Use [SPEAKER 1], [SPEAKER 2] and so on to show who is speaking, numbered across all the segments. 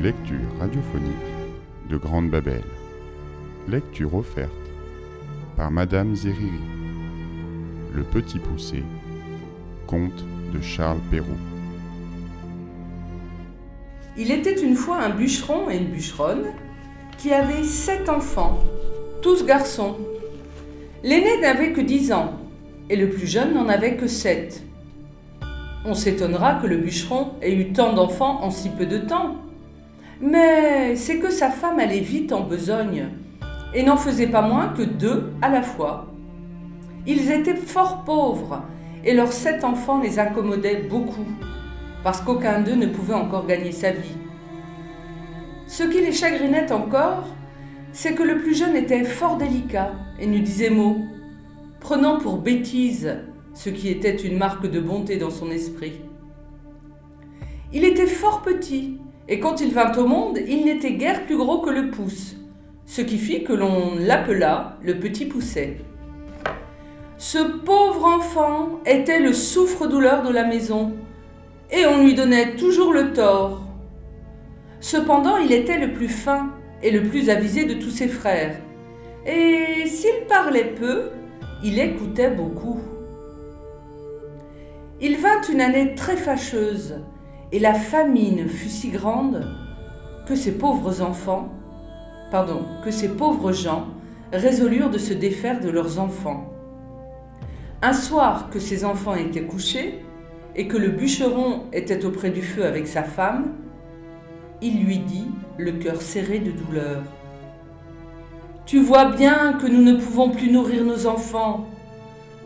[SPEAKER 1] lecture radiophonique de Grande Babel. Lecture offerte par Madame Zeriri. Le Petit Poussé. Conte de Charles Perrault.
[SPEAKER 2] Il était une fois un bûcheron et une bûcheronne qui avaient sept enfants, tous garçons. L'aîné n'avait que dix ans et le plus jeune n'en avait que sept. On s'étonnera que le bûcheron ait eu tant d'enfants en si peu de temps. Mais c'est que sa femme allait vite en besogne et n'en faisait pas moins que deux à la fois. Ils étaient fort pauvres et leurs sept enfants les incommodaient beaucoup parce qu'aucun d'eux ne pouvait encore gagner sa vie. Ce qui les chagrinait encore, c'est que le plus jeune était fort délicat et ne disait mot, prenant pour bêtise ce qui était une marque de bonté dans son esprit. Il était fort petit, et quand il vint au monde, il n'était guère plus gros que le pouce, ce qui fit que l'on l'appela le petit pousset. Ce pauvre enfant était le souffre-douleur de la maison, et on lui donnait toujours le tort. Cependant, il était le plus fin et le plus avisé de tous ses frères, et s'il parlait peu, il écoutait beaucoup. Il vint une année très fâcheuse, et la famine fut si grande que ces pauvres enfants, pardon, que ces pauvres gens résolurent de se défaire de leurs enfants. Un soir que ces enfants étaient couchés et que le bûcheron était auprès du feu avec sa femme, il lui dit, le cœur serré de douleur. Tu vois bien que nous ne pouvons plus nourrir nos enfants.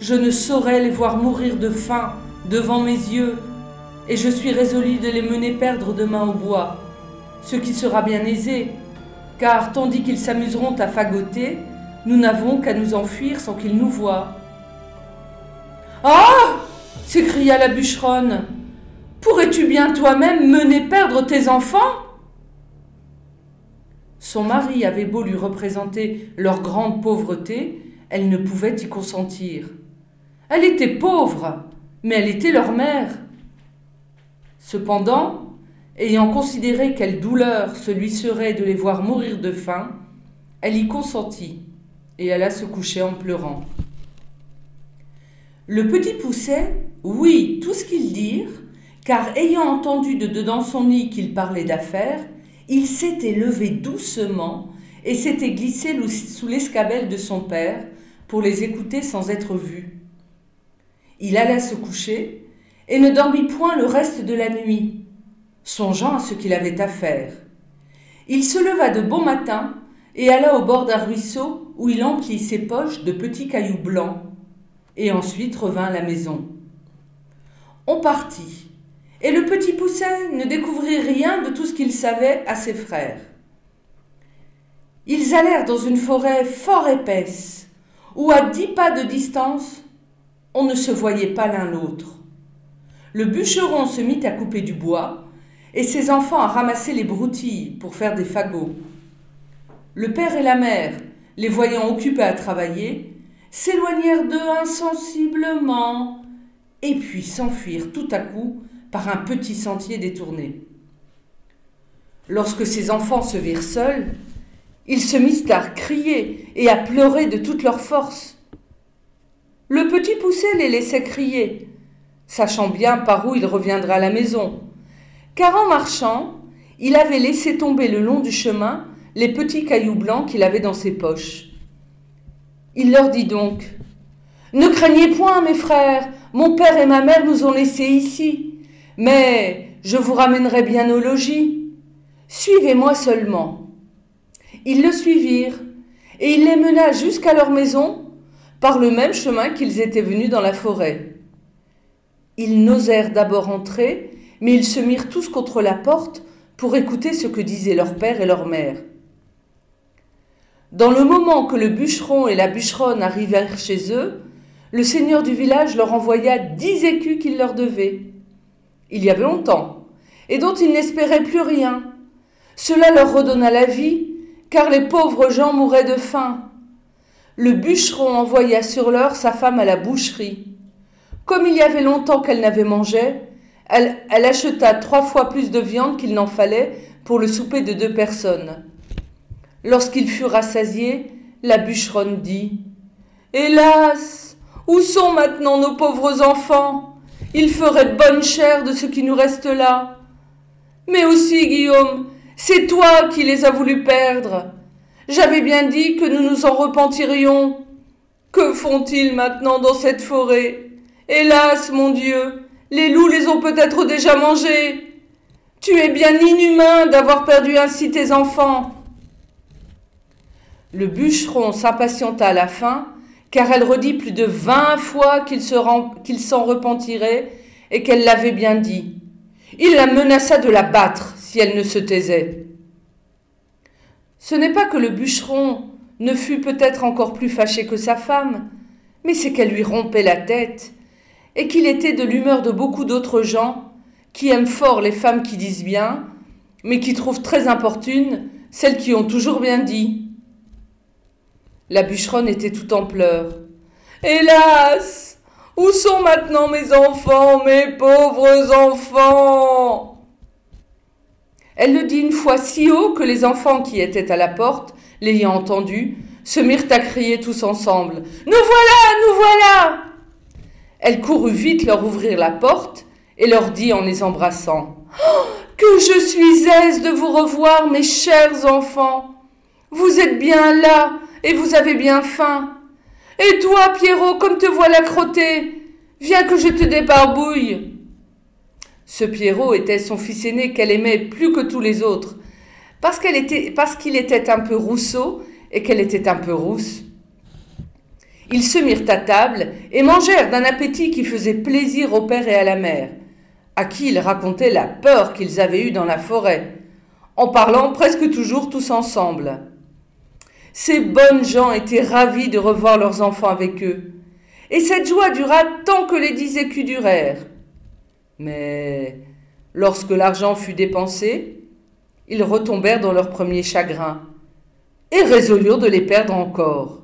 [SPEAKER 2] Je ne saurais les voir mourir de faim devant mes yeux, et je suis résolu de les mener perdre demain au bois, ce qui sera bien aisé, car tandis qu'ils s'amuseront à fagoter, nous n'avons qu'à nous enfuir sans qu'ils nous voient. Ah s'écria la bûcheronne. Pourrais-tu bien toi-même mener perdre tes enfants? Son mari avait beau lui représenter leur grande pauvreté, elle ne pouvait y consentir. Elle était pauvre, mais elle était leur mère. Cependant, ayant considéré quelle douleur ce lui serait de les voir mourir de faim, elle y consentit et alla se coucher en pleurant. Le petit pousset, oui, tout ce qu'ils dirent, car ayant entendu de dedans son nid qu'il parlait d'affaires, il s'était levé doucement et s'était glissé sous l'escabelle de son père pour les écouter sans être vu. Il alla se coucher et ne dormit point le reste de la nuit, songeant à ce qu'il avait à faire. Il se leva de bon matin et alla au bord d'un ruisseau où il emplit ses poches de petits cailloux blancs, et ensuite revint à la maison. On partit, et le petit pousset ne découvrit rien de tout ce qu'il savait à ses frères. Ils allèrent dans une forêt fort épaisse, où à dix pas de distance on ne se voyait pas l'un l'autre. Le bûcheron se mit à couper du bois et ses enfants à ramasser les broutilles pour faire des fagots. Le père et la mère, les voyant occupés à travailler, s'éloignèrent d'eux insensiblement et puis s'enfuirent tout à coup par un petit sentier détourné. Lorsque ces enfants se virent seuls, ils se mirent à crier et à pleurer de toute leur force. Le petit poussé les laissait crier, sachant bien par où il reviendrait à la maison, car en marchant, il avait laissé tomber le long du chemin les petits cailloux blancs qu'il avait dans ses poches. Il leur dit donc Ne craignez point, mes frères, mon père et ma mère nous ont laissés ici, mais je vous ramènerai bien au logis. Suivez-moi seulement. Ils le suivirent, et il les mena jusqu'à leur maison par le même chemin qu'ils étaient venus dans la forêt. Ils n'osèrent d'abord entrer, mais ils se mirent tous contre la porte pour écouter ce que disaient leur père et leur mère. Dans le moment que le bûcheron et la bûcheronne arrivèrent chez eux, le seigneur du village leur envoya dix écus qu'il leur devait. Il y avait longtemps, et dont ils n'espéraient plus rien. Cela leur redonna la vie, car les pauvres gens mouraient de faim le bûcheron envoya sur l'heure sa femme à la boucherie. Comme il y avait longtemps qu'elle n'avait mangé, elle, acheta trois fois plus de viande qu'il n'en fallait pour le souper de deux personnes. Lorsqu'il fut rassasié, la bûcheronne dit Hélas, où sont maintenant nos pauvres enfants? Ils feraient bonne chère de ce qui nous reste là. Mais aussi, Guillaume, c'est toi qui les as voulu perdre. J'avais bien dit que nous nous en repentirions. Que font-ils maintenant dans cette forêt? Hélas, mon Dieu, les loups les ont peut-être déjà mangés. Tu es bien inhumain d'avoir perdu ainsi tes enfants. Le bûcheron s'impatienta à la fin, car elle redit plus de vingt fois qu'il s'en repentirait et qu'elle l'avait bien dit. Il la menaça de la battre si elle ne se taisait. Ce n'est pas que le bûcheron ne fût peut-être encore plus fâché que sa femme, mais c'est qu'elle lui rompait la tête, et qu'il était de l'humeur de beaucoup d'autres gens qui aiment fort les femmes qui disent bien, mais qui trouvent très importunes celles qui ont toujours bien dit. La bûcheronne était tout en pleurs. Hélas où sont maintenant mes enfants, mes pauvres enfants? Elle le dit une fois si haut que les enfants qui étaient à la porte, l'ayant entendu, se mirent à crier tous ensemble. Nous voilà, nous voilà Elle courut vite leur ouvrir la porte et leur dit en les embrassant. Oh, que je suis aise de vous revoir, mes chers enfants. Vous êtes bien là et vous avez bien faim. Et toi, Pierrot, comme te voilà crotté, viens que je te débarbouille. Ce Pierrot était son fils aîné qu'elle aimait plus que tous les autres, parce qu'il était un peu rousseau et qu'elle était un peu rousse. Ils se mirent à table et mangèrent d'un appétit qui faisait plaisir au père et à la mère, à qui ils racontaient la peur qu'ils avaient eue dans la forêt, en parlant presque toujours tous ensemble. Ces bonnes gens étaient ravis de revoir leurs enfants avec eux. Et cette joie dura tant que les dix écus durèrent. Mais lorsque l'argent fut dépensé, ils retombèrent dans leur premier chagrin et résolurent de les perdre encore.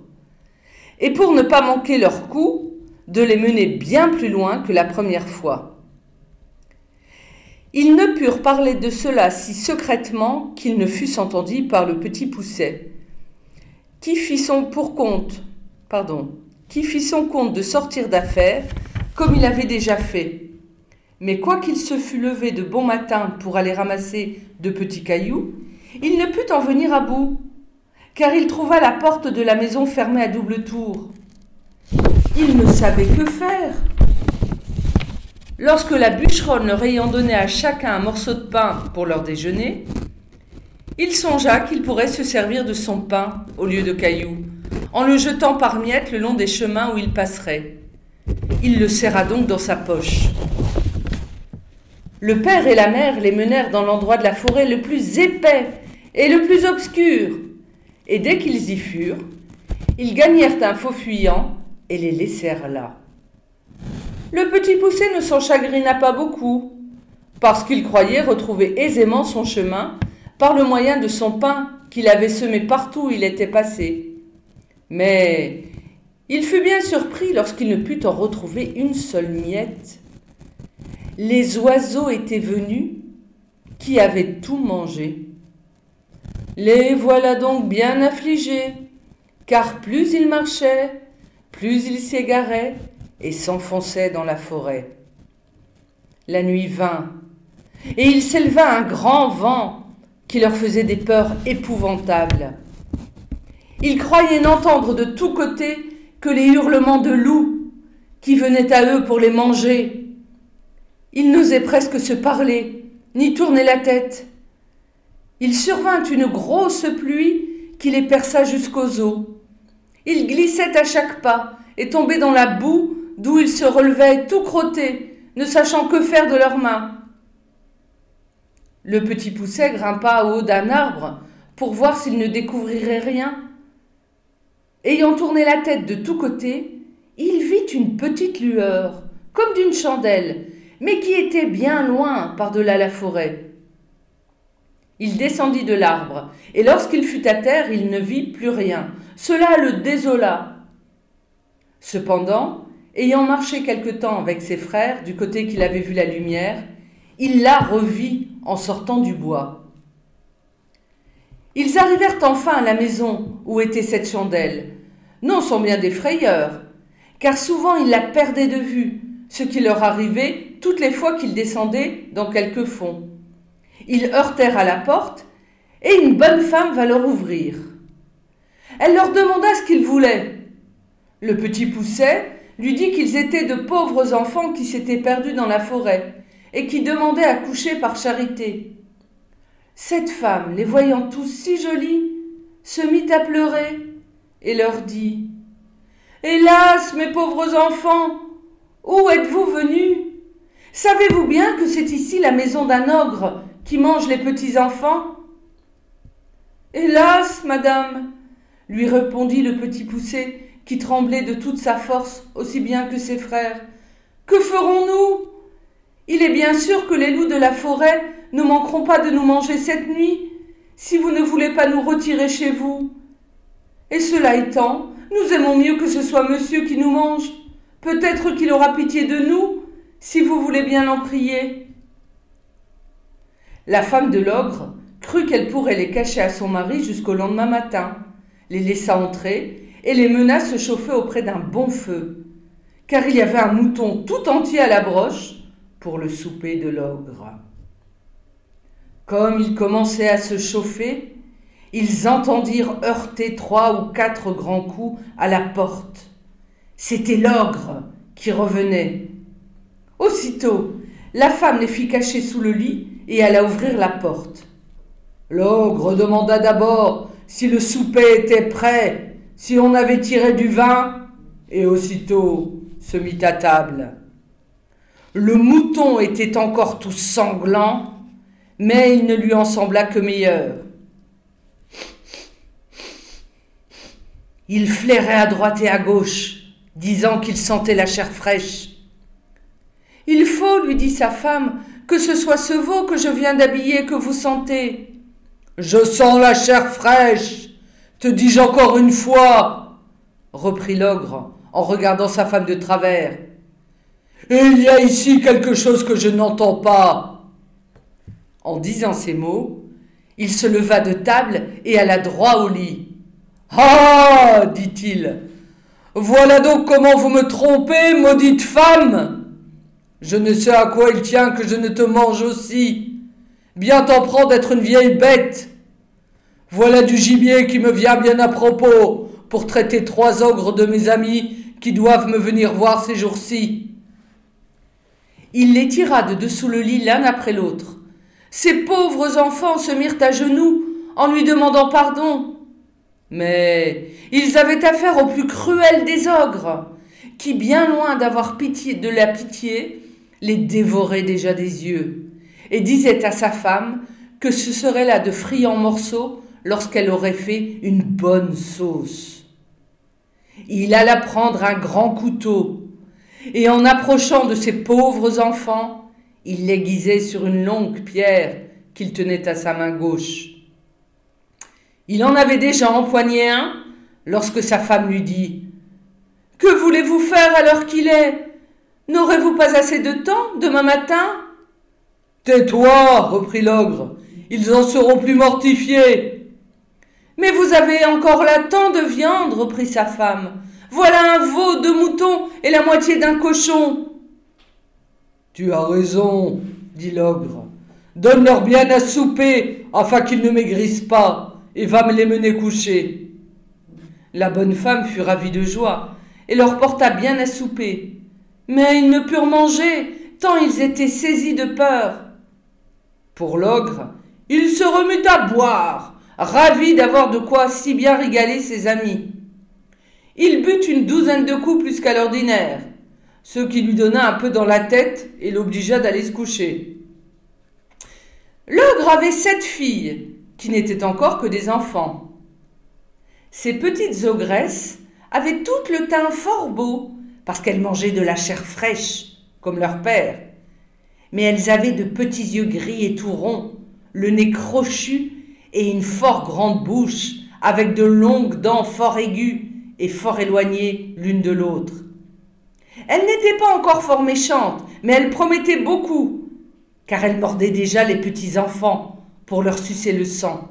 [SPEAKER 2] Et pour ne pas manquer leur coup, de les mener bien plus loin que la première fois. Ils ne purent parler de cela si secrètement qu'ils ne fussent entendus par le petit Pousset, qui fit son pour compte, pardon, qui fit son compte de sortir d'affaires, comme il avait déjà fait. Mais quoiqu'il se fût levé de bon matin pour aller ramasser de petits cailloux, il ne put en venir à bout, car il trouva la porte de la maison fermée à double tour. Il ne savait que faire. Lorsque la bûcheronne leur ayant donné à chacun un morceau de pain pour leur déjeuner, il songea qu'il pourrait se servir de son pain au lieu de cailloux, en le jetant par miettes le long des chemins où il passerait. Il le serra donc dans sa poche. Le père et la mère les menèrent dans l'endroit de la forêt le plus épais et le plus obscur, et dès qu'ils y furent, ils gagnèrent un faux fuyant et les laissèrent là. Le petit poussé ne s'en chagrina pas beaucoup, parce qu'il croyait retrouver aisément son chemin par le moyen de son pain qu'il avait semé partout où il était passé. Mais il fut bien surpris lorsqu'il ne put en retrouver une seule miette. Les oiseaux étaient venus qui avaient tout mangé. Les voilà donc bien affligés, car plus ils marchaient, plus ils s'égaraient et s'enfonçaient dans la forêt. La nuit vint, et il s'éleva un grand vent qui leur faisait des peurs épouvantables. Ils croyaient n'entendre de tous côtés que les hurlements de loups qui venaient à eux pour les manger. Ils n'osaient presque se parler, ni tourner la tête. Il survint une grosse pluie qui les perça jusqu'aux os. Ils glissaient à chaque pas et tombaient dans la boue d'où ils se relevaient tout crottés, ne sachant que faire de leurs mains. Le petit pousset grimpa au haut d'un arbre pour voir s'il ne découvrirait rien. Ayant tourné la tête de tous côtés, il vit une petite lueur, comme d'une chandelle, mais qui était bien loin par-delà la forêt. Il descendit de l'arbre, et lorsqu'il fut à terre, il ne vit plus rien. Cela le désola. Cependant, ayant marché quelque temps avec ses frères du côté qu'il avait vu la lumière, il la revit en sortant du bois. Ils arrivèrent enfin à la maison où était cette chandelle, non sans bien des frayeurs, car souvent ils la perdaient de vue, ce qui leur arrivait toutes les fois qu'ils descendaient dans quelque fond. Ils heurtèrent à la porte, et une bonne femme va leur ouvrir. Elle leur demanda ce qu'ils voulaient. Le petit Pousset lui dit qu'ils étaient de pauvres enfants qui s'étaient perdus dans la forêt et qui demandaient à coucher par charité. Cette femme, les voyant tous si jolis, se mit à pleurer et leur dit Hélas, mes pauvres enfants, où êtes-vous venus? Savez-vous bien que c'est ici la maison d'un ogre qui mange les petits enfants Hélas, madame, lui répondit le petit poussé, qui tremblait de toute sa force aussi bien que ses frères. Que ferons-nous? Il est bien sûr que les loups de la forêt ne manqueront pas de nous manger cette nuit, si vous ne voulez pas nous retirer chez vous. Et cela étant, nous aimons mieux que ce soit monsieur qui nous mange. Peut-être qu'il aura pitié de nous, si vous voulez bien l'en prier. La femme de l'ogre crut qu'elle pourrait les cacher à son mari jusqu'au lendemain matin, les laissa entrer et les mena se chauffer auprès d'un bon feu, car il y avait un mouton tout entier à la broche pour le souper de l'ogre. Comme ils commençaient à se chauffer, ils entendirent heurter trois ou quatre grands coups à la porte. C'était l'ogre qui revenait. Aussitôt, la femme les fit cacher sous le lit et alla ouvrir la porte. L'ogre demanda d'abord si le souper était prêt, si on avait tiré du vin, et aussitôt se mit à table. Le mouton était encore tout sanglant, mais il ne lui en sembla que meilleur. Il flairait à droite et à gauche, disant qu'il sentait la chair fraîche. Il faut, lui dit sa femme, que ce soit ce veau que je viens d'habiller que vous sentez. Je sens la chair fraîche, te dis-je encore une fois, reprit l'ogre en regardant sa femme de travers. Et il y a ici quelque chose que je n'entends pas. En disant ces mots, il se leva de table et alla droit au lit. Ah dit-il, voilà donc comment vous me trompez, maudite femme. Je ne sais à quoi il tient que je ne te mange aussi. Bien t'en prends d'être une vieille bête. Voilà du gibier qui me vient bien à propos pour traiter trois ogres de mes amis qui doivent me venir voir ces jours-ci. Il les tira de dessous le lit l'un après l'autre. Ces pauvres enfants se mirent à genoux en lui demandant pardon. Mais ils avaient affaire au plus cruel des ogres, qui, bien loin d'avoir pitié de la pitié, les dévorait déjà des yeux, et disait à sa femme que ce serait là de friands morceaux lorsqu'elle aurait fait une bonne sauce. Il alla prendre un grand couteau, et en approchant de ces pauvres enfants, il l'aiguisait sur une longue pierre qu'il tenait à sa main gauche. Il en avait déjà empoigné un lorsque sa femme lui dit Que voulez-vous faire à l'heure qu'il est? N'aurez-vous pas assez de temps demain matin? Tais-toi, reprit l'ogre, ils en seront plus mortifiés. Mais vous avez encore là tant de viande, reprit sa femme. Voilà un veau, deux moutons et la moitié d'un cochon. Tu as raison, dit l'ogre. Donne-leur bien à souper, afin qu'ils ne maigrissent pas, et va me les mener coucher. La bonne femme fut ravie de joie, et leur porta bien à souper. Mais ils ne purent manger, tant ils étaient saisis de peur. Pour l'ogre, il se remut à boire, ravi d'avoir de quoi si bien régaler ses amis. Il but une douzaine de coups plus qu'à l'ordinaire, ce qui lui donna un peu dans la tête et l'obligea d'aller se coucher. L'ogre avait sept filles, qui n'étaient encore que des enfants. Ces petites ogresses avaient toutes le teint fort beau, parce qu'elles mangeaient de la chair fraîche, comme leur père. Mais elles avaient de petits yeux gris et tout ronds, le nez crochu et une fort grande bouche, avec de longues dents fort aiguës et fort éloignées l'une de l'autre. Elle n'était pas encore fort méchante, mais elle promettait beaucoup, car elle mordait déjà les petits enfants pour leur sucer le sang.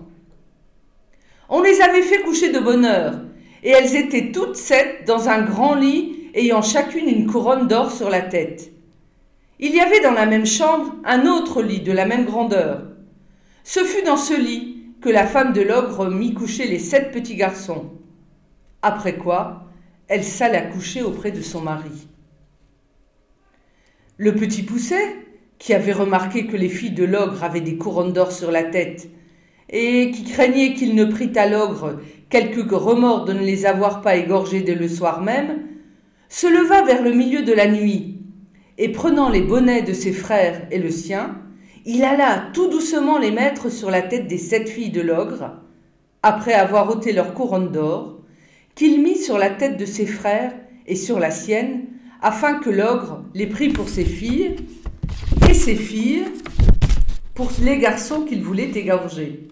[SPEAKER 2] On les avait fait coucher de bonne heure, et elles étaient toutes sept dans un grand lit ayant chacune une couronne d'or sur la tête. Il y avait dans la même chambre un autre lit de la même grandeur. Ce fut dans ce lit que la femme de l'ogre mit coucher les sept petits garçons. Après quoi, elle s'alla coucher auprès de son mari. Le petit Pousset, qui avait remarqué que les filles de l'ogre avaient des couronnes d'or sur la tête, et qui craignait qu'il ne prît à l'ogre quelque remords de ne les avoir pas égorgées dès le soir même, se leva vers le milieu de la nuit, et prenant les bonnets de ses frères et le sien, il alla tout doucement les mettre sur la tête des sept filles de l'ogre, après avoir ôté leur couronne d'or, qu'il mit sur la tête de ses frères et sur la sienne, afin que l'ogre les prît pour ses filles, et ses filles pour les garçons qu'il voulait égorger.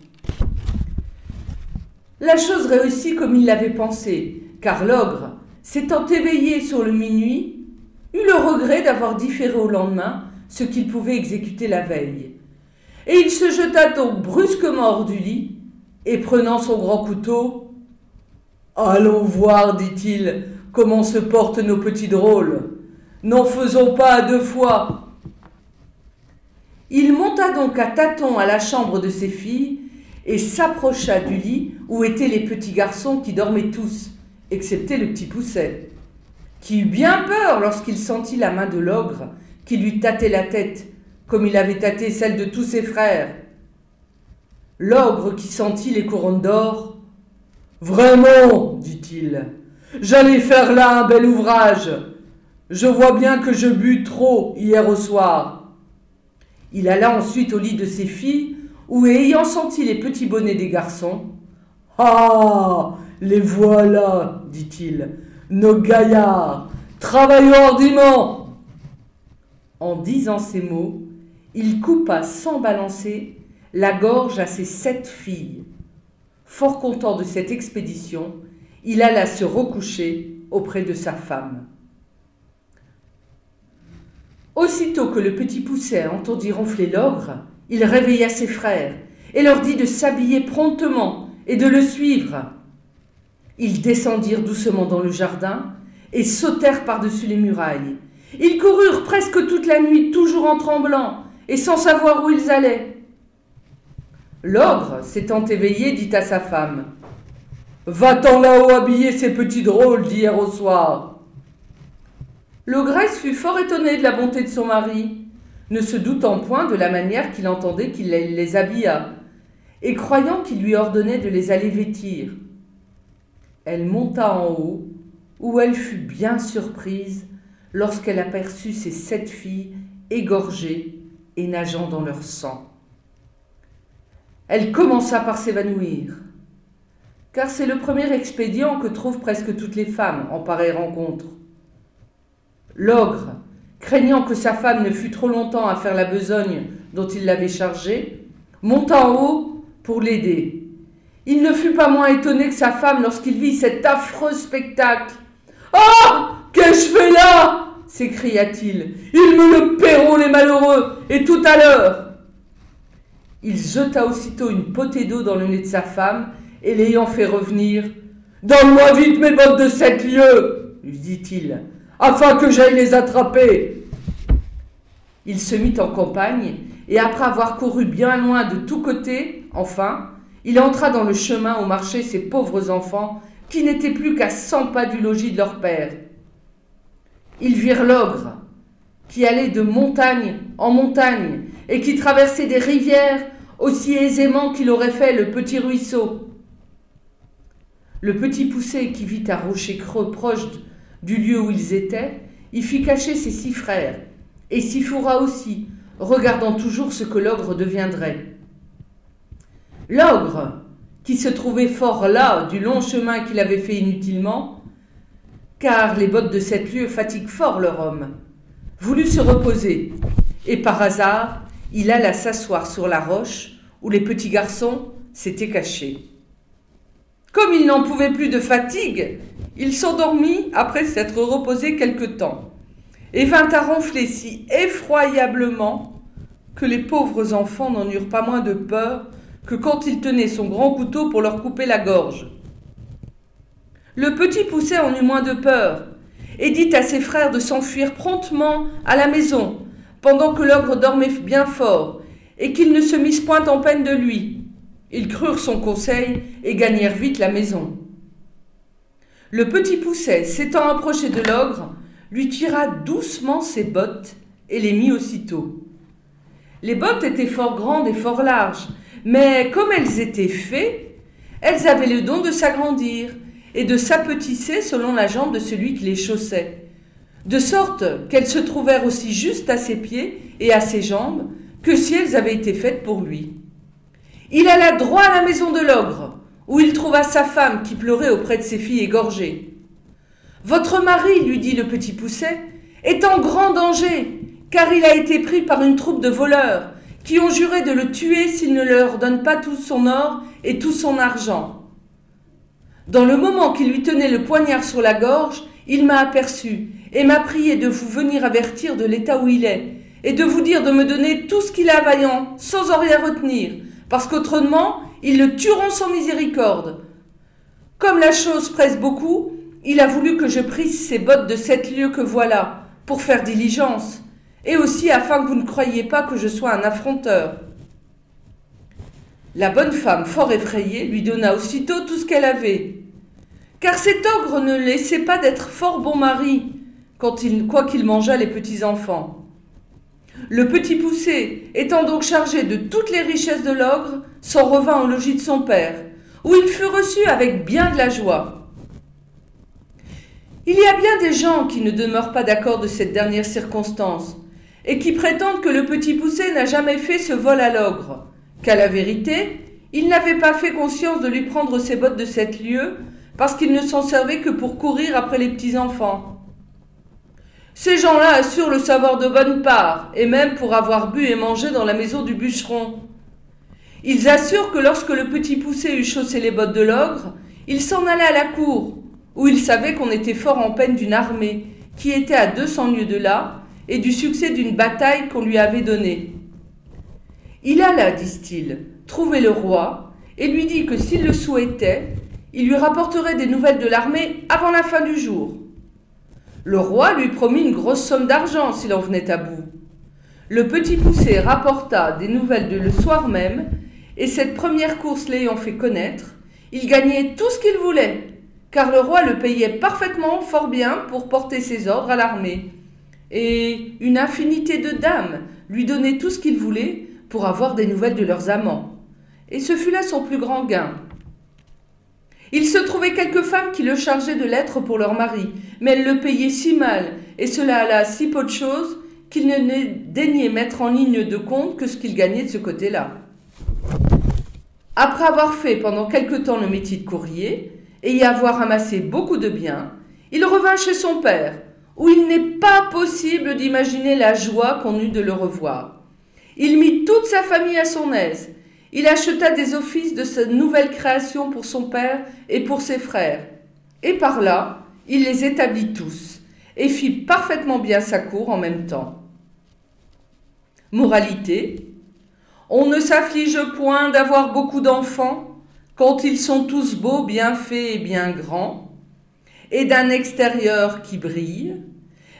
[SPEAKER 2] La chose réussit comme il l'avait pensé, car l'ogre, s'étant éveillé sur le minuit, eut le regret d'avoir différé au lendemain ce qu'il pouvait exécuter la veille. Et il se jeta donc brusquement hors du lit, et prenant son grand couteau, Allons voir, dit-il, comment se portent nos petits drôles. N'en faisons pas deux fois. Il monta donc à tâtons à la chambre de ses filles, et s'approcha du lit où étaient les petits garçons qui dormaient tous, excepté le petit Pousset, qui eut bien peur lorsqu'il sentit la main de l'ogre qui lui tâtait la tête, comme il avait tâté celle de tous ses frères. L'ogre qui sentit les couronnes d'or. Vraiment, dit-il, j'allais faire là un bel ouvrage. Je vois bien que je bus trop hier au soir. Il alla ensuite au lit de ses filles où, ayant senti les petits bonnets des garçons, Ah Les voilà, dit-il, nos gaillards, travaillons hardiment. En disant ces mots, il coupa sans balancer la gorge à ses sept filles. Fort content de cette expédition, il alla se recoucher auprès de sa femme. Aussitôt que le petit pousset entendit ronfler l'ogre, il réveilla ses frères et leur dit de s'habiller promptement et de le suivre. Ils descendirent doucement dans le jardin et sautèrent par-dessus les murailles. Ils coururent presque toute la nuit, toujours en tremblant et sans savoir où ils allaient. L'ogre, s'étant éveillé, dit à sa femme Va-t'en là-haut habiller ces petits drôles d'hier au soir. L'ogresse fut fort étonnée de la bonté de son mari ne se doutant point de la manière qu'il entendait qu'il les habilla, et croyant qu'il lui ordonnait de les aller vêtir. Elle monta en haut, où elle fut bien surprise lorsqu'elle aperçut ses sept filles égorgées et nageant dans leur sang. Elle commença par s'évanouir, car c'est le premier expédient que trouvent presque toutes les femmes en pareille rencontre. L'ogre, craignant que sa femme ne fût trop longtemps à faire la besogne dont il l'avait chargée, monta en haut pour l'aider. Il ne fut pas moins étonné que sa femme lorsqu'il vit cet affreux spectacle. Ah Qu'ai-je fait là? s'écria-t-il. Ils me le paieront, les malheureux, et tout à l'heure. Il jeta aussitôt une potée d'eau dans le nez de sa femme, et l'ayant fait revenir. Donne-moi vite mes bottes de sept lieues, lui dit-il afin que j'aille les attraper. Il se mit en campagne, et après avoir couru bien loin de tous côtés, enfin, il entra dans le chemin où marchaient ces pauvres enfants qui n'étaient plus qu'à cent pas du logis de leur père. Ils virent l'ogre, qui allait de montagne en montagne et qui traversait des rivières aussi aisément qu'il aurait fait le petit ruisseau. Le petit poussé qui vit un rocher creux proche du lieu où ils étaient, il fit cacher ses six frères, et s'y fourra aussi, regardant toujours ce que l'ogre deviendrait. L'ogre, qui se trouvait fort là du long chemin qu'il avait fait inutilement, car les bottes de sept lieues fatiguent fort leur homme, voulut se reposer, et par hasard, il alla s'asseoir sur la roche où les petits garçons s'étaient cachés. Comme il n'en pouvait plus de fatigue, il s'endormit après s'être reposé quelque temps, et vint à ronfler si effroyablement que les pauvres enfants n'en eurent pas moins de peur que quand il tenait son grand couteau pour leur couper la gorge. Le petit Pousset en eut moins de peur et dit à ses frères de s'enfuir promptement à la maison, pendant que l'ogre dormait bien fort, et qu'ils ne se missent point en peine de lui. Ils crurent son conseil et gagnèrent vite la maison. Le petit Pousset, s'étant approché de l'ogre, lui tira doucement ses bottes et les mit aussitôt. Les bottes étaient fort grandes et fort larges, mais comme elles étaient fées, elles avaient le don de s'agrandir et de s'apetisser selon la jambe de celui qui les chaussait, de sorte qu'elles se trouvèrent aussi juste à ses pieds et à ses jambes que si elles avaient été faites pour lui. Il alla droit à la maison de l'ogre, où il trouva sa femme qui pleurait auprès de ses filles égorgées. Votre mari, lui dit le petit Pousset, est en grand danger, car il a été pris par une troupe de voleurs, qui ont juré de le tuer s'il ne leur donne pas tout son or et tout son argent. Dans le moment qu'il lui tenait le poignard sur la gorge, il m'a aperçu et m'a prié de vous venir avertir de l'état où il est, et de vous dire de me donner tout ce qu'il a vaillant, sans en rien retenir, parce qu'autrement, ils le tueront sans miséricorde. Comme la chose presse beaucoup, il a voulu que je prise ces bottes de sept lieues que voilà, pour faire diligence, et aussi afin que vous ne croyiez pas que je sois un affronteur. La bonne femme, fort effrayée, lui donna aussitôt tout ce qu'elle avait. Car cet ogre ne laissait pas d'être fort bon mari, quand il, quoiqu'il mangeât les petits enfants. Le petit poussé, étant donc chargé de toutes les richesses de l'ogre, s'en revint au logis de son père, où il fut reçu avec bien de la joie. Il y a bien des gens qui ne demeurent pas d'accord de cette dernière circonstance, et qui prétendent que le petit poussé n'a jamais fait ce vol à l'ogre, qu'à la vérité, il n'avait pas fait conscience de lui prendre ses bottes de sept lieues, parce qu'il ne s'en servait que pour courir après les petits enfants. Ces gens-là assurent le savoir de bonne part, et même pour avoir bu et mangé dans la maison du bûcheron. Ils assurent que lorsque le petit poussé eut chaussé les bottes de l'ogre, il s'en alla à la cour, où il savait qu'on était fort en peine d'une armée, qui était à deux cents lieues de là, et du succès d'une bataille qu'on lui avait donnée. Il alla, disent-ils, trouver le roi et lui dit que s'il le souhaitait, il lui rapporterait des nouvelles de l'armée avant la fin du jour. Le roi lui promit une grosse somme d'argent s'il en venait à bout. Le petit poussé rapporta des nouvelles de le soir même, et cette première course l'ayant fait connaître, il gagnait tout ce qu'il voulait, car le roi le payait parfaitement fort bien pour porter ses ordres à l'armée. Et une infinité de dames lui donnaient tout ce qu'il voulait pour avoir des nouvelles de leurs amants. Et ce fut là son plus grand gain. Il se trouvait quelques femmes qui le chargeaient de lettres pour leur mari, mais elles le payaient si mal, et cela alla si peu de choses, qu'il ne daignait mettre en ligne de compte que ce qu'il gagnait de ce côté-là. Après avoir fait pendant quelque temps le métier de courrier, et y avoir amassé beaucoup de biens, il revint chez son père, où il n'est pas possible d'imaginer la joie qu'on eut de le revoir. Il mit toute sa famille à son aise. Il acheta des offices de sa nouvelle création pour son père et pour ses frères. Et par là, il les établit tous et fit parfaitement bien sa cour en même temps. Moralité On ne s'afflige point d'avoir beaucoup d'enfants quand ils sont tous beaux, bien faits et bien grands, et d'un extérieur qui brille.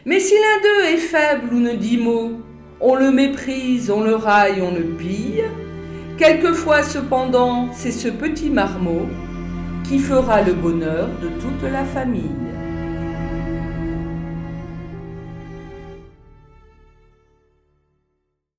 [SPEAKER 2] Mais si l'un d'eux est faible ou ne dit mot, on le méprise, on le raille, on le pille. Quelquefois cependant, c'est ce petit marmot qui fera le bonheur de toute la famille.